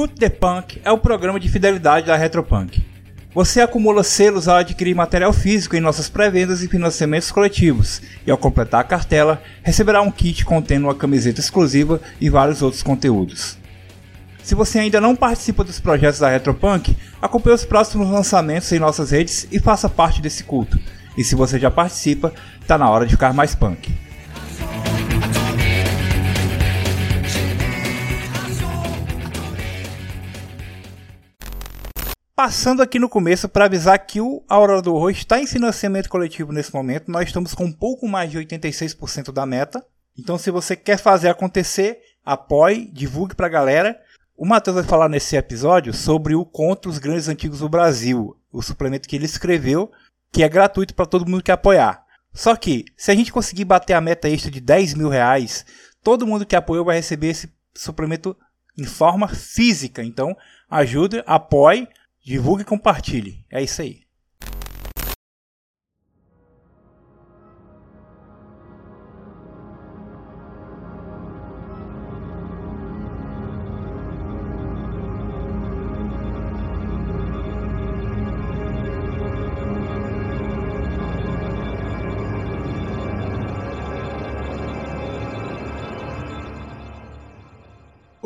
Escute the Punk é o programa de fidelidade da Retropunk. Você acumula selos ao adquirir material físico em nossas pré-vendas e financiamentos coletivos, e ao completar a cartela, receberá um kit contendo uma camiseta exclusiva e vários outros conteúdos. Se você ainda não participa dos projetos da Retropunk, acompanhe os próximos lançamentos em nossas redes e faça parte desse culto. E se você já participa, tá na hora de ficar mais punk. Passando aqui no começo para avisar que o Aurora do Horror está em financiamento coletivo nesse momento. Nós estamos com um pouco mais de 86% da meta. Então, se você quer fazer acontecer, apoie, divulgue para a galera. O Matheus vai falar nesse episódio sobre o Contra os Grandes Antigos do Brasil, o suplemento que ele escreveu, que é gratuito para todo mundo que apoiar. Só que, se a gente conseguir bater a meta extra de 10 mil reais, todo mundo que apoiou vai receber esse suplemento em forma física. Então, ajude, apoie Divulgue e compartilhe. É isso aí.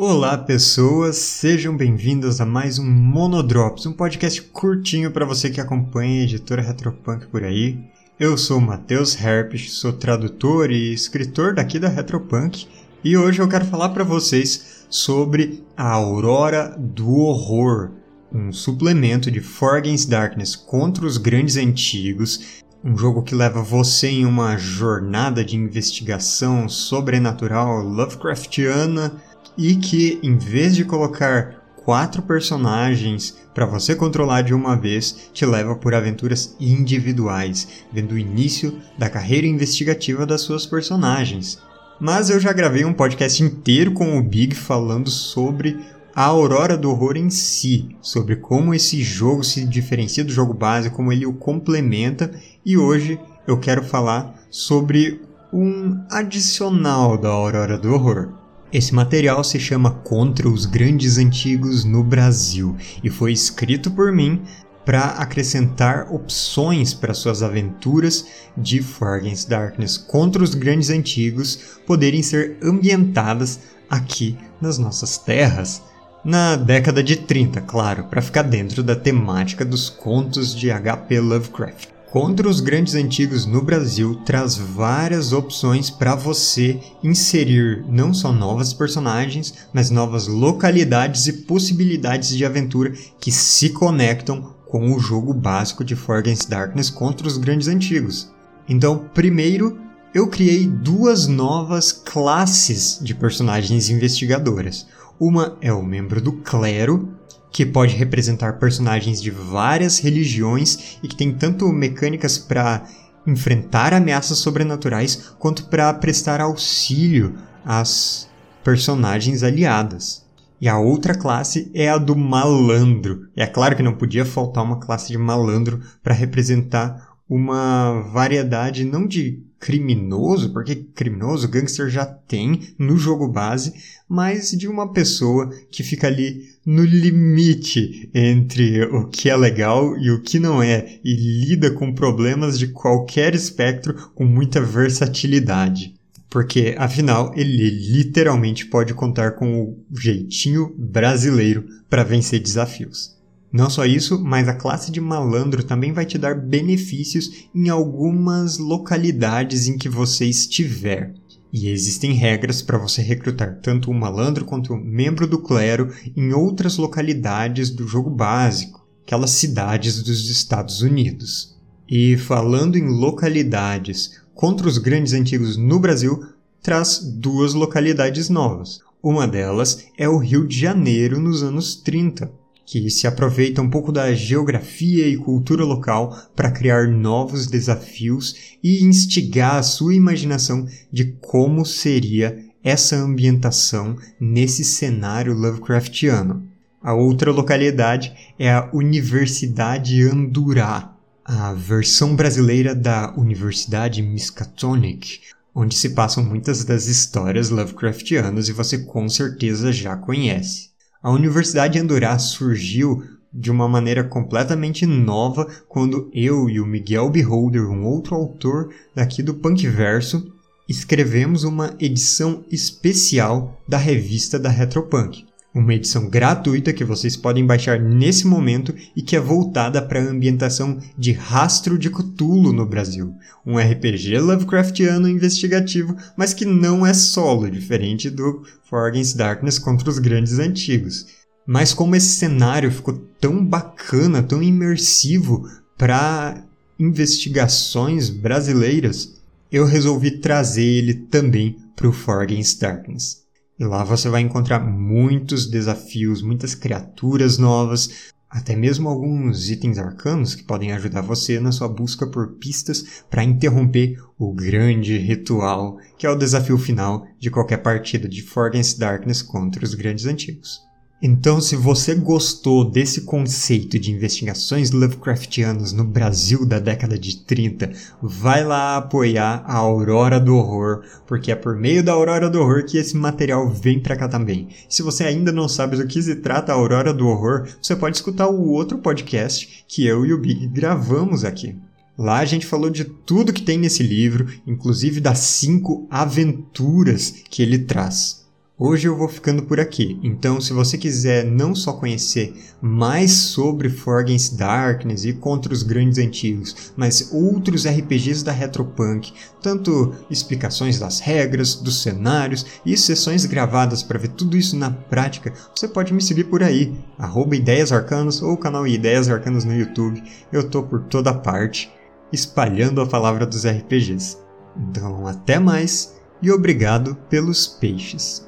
Olá, pessoas, sejam bem-vindos a mais um Monodrops, um podcast curtinho para você que acompanha a editora Retropunk por aí. Eu sou Matheus Herpes, sou tradutor e escritor daqui da Retropunk e hoje eu quero falar para vocês sobre a Aurora do Horror, um suplemento de Forgain's Darkness contra os grandes antigos, um jogo que leva você em uma jornada de investigação sobrenatural Lovecraftiana e que em vez de colocar quatro personagens para você controlar de uma vez, te leva por aventuras individuais, vendo o início da carreira investigativa das suas personagens. Mas eu já gravei um podcast inteiro com o Big falando sobre a Aurora do Horror em si, sobre como esse jogo se diferencia do jogo base, como ele o complementa, e hoje eu quero falar sobre um adicional da Aurora do Horror. Esse material se chama Contra os Grandes Antigos no Brasil e foi escrito por mim para acrescentar opções para suas aventuras de Forgans Darkness contra os grandes antigos poderem ser ambientadas aqui nas nossas terras. Na década de 30, claro, para ficar dentro da temática dos contos de H.P. Lovecraft. Contra os grandes antigos no Brasil traz várias opções para você inserir não só novas personagens, mas novas localidades e possibilidades de aventura que se conectam com o jogo básico de Forgotten Darkness contra os grandes antigos. Então, primeiro, eu criei duas novas classes de personagens investigadoras. Uma é o membro do clero, que pode representar personagens de várias religiões e que tem tanto mecânicas para enfrentar ameaças sobrenaturais quanto para prestar auxílio às personagens aliadas. E a outra classe é a do malandro. E é claro que não podia faltar uma classe de malandro para representar uma variedade não de criminoso, porque criminoso gangster já tem no jogo base, mas de uma pessoa que fica ali no limite entre o que é legal e o que não é, e lida com problemas de qualquer espectro com muita versatilidade. Porque, afinal, ele literalmente pode contar com o jeitinho brasileiro para vencer desafios. Não só isso, mas a classe de malandro também vai te dar benefícios em algumas localidades em que você estiver. E existem regras para você recrutar tanto um malandro quanto um membro do clero em outras localidades do jogo básico, aquelas cidades dos Estados Unidos. E falando em localidades contra os grandes antigos no Brasil, traz duas localidades novas. Uma delas é o Rio de Janeiro nos anos 30, que se aproveita um pouco da geografia e cultura local para criar novos desafios e instigar a sua imaginação de como seria essa ambientação nesse cenário Lovecraftiano. A outra localidade é a Universidade Andurá, a versão brasileira da Universidade Miskatonic, onde se passam muitas das histórias Lovecraftianas e você com certeza já conhece. A Universidade Andorá surgiu de uma maneira completamente nova quando eu e o Miguel Beholder, um outro autor daqui do Punkverso, escrevemos uma edição especial da revista da Retropunk. Uma edição gratuita que vocês podem baixar nesse momento e que é voltada para a ambientação de Rastro de Cthulhu no Brasil. Um RPG Lovecraftiano investigativo, mas que não é solo, diferente do For Against Darkness contra os grandes antigos. Mas como esse cenário ficou tão bacana, tão imersivo para investigações brasileiras, eu resolvi trazer ele também para o For Against Darkness. E lá você vai encontrar muitos desafios, muitas criaturas novas, até mesmo alguns itens arcanos que podem ajudar você na sua busca por pistas para interromper o grande ritual, que é o desafio final de qualquer partida de For Against Darkness contra os grandes antigos. Então, se você gostou desse conceito de investigações Lovecraftianas no Brasil da década de 30, vai lá apoiar a Aurora do Horror, porque é por meio da Aurora do Horror que esse material vem para cá também. Se você ainda não sabe do que se trata a Aurora do Horror, você pode escutar o outro podcast que eu e o Big gravamos aqui. Lá a gente falou de tudo que tem nesse livro, inclusive das cinco aventuras que ele traz. Hoje eu vou ficando por aqui, então se você quiser não só conhecer mais sobre For Against Darkness e contra os grandes antigos, mas outros RPGs da Retropunk, tanto explicações das regras, dos cenários e sessões gravadas para ver tudo isso na prática, você pode me seguir por aí, arroba Ideias ou o canal Ideias Arcanas no YouTube, eu tô por toda parte, espalhando a palavra dos RPGs. Então até mais e obrigado pelos peixes.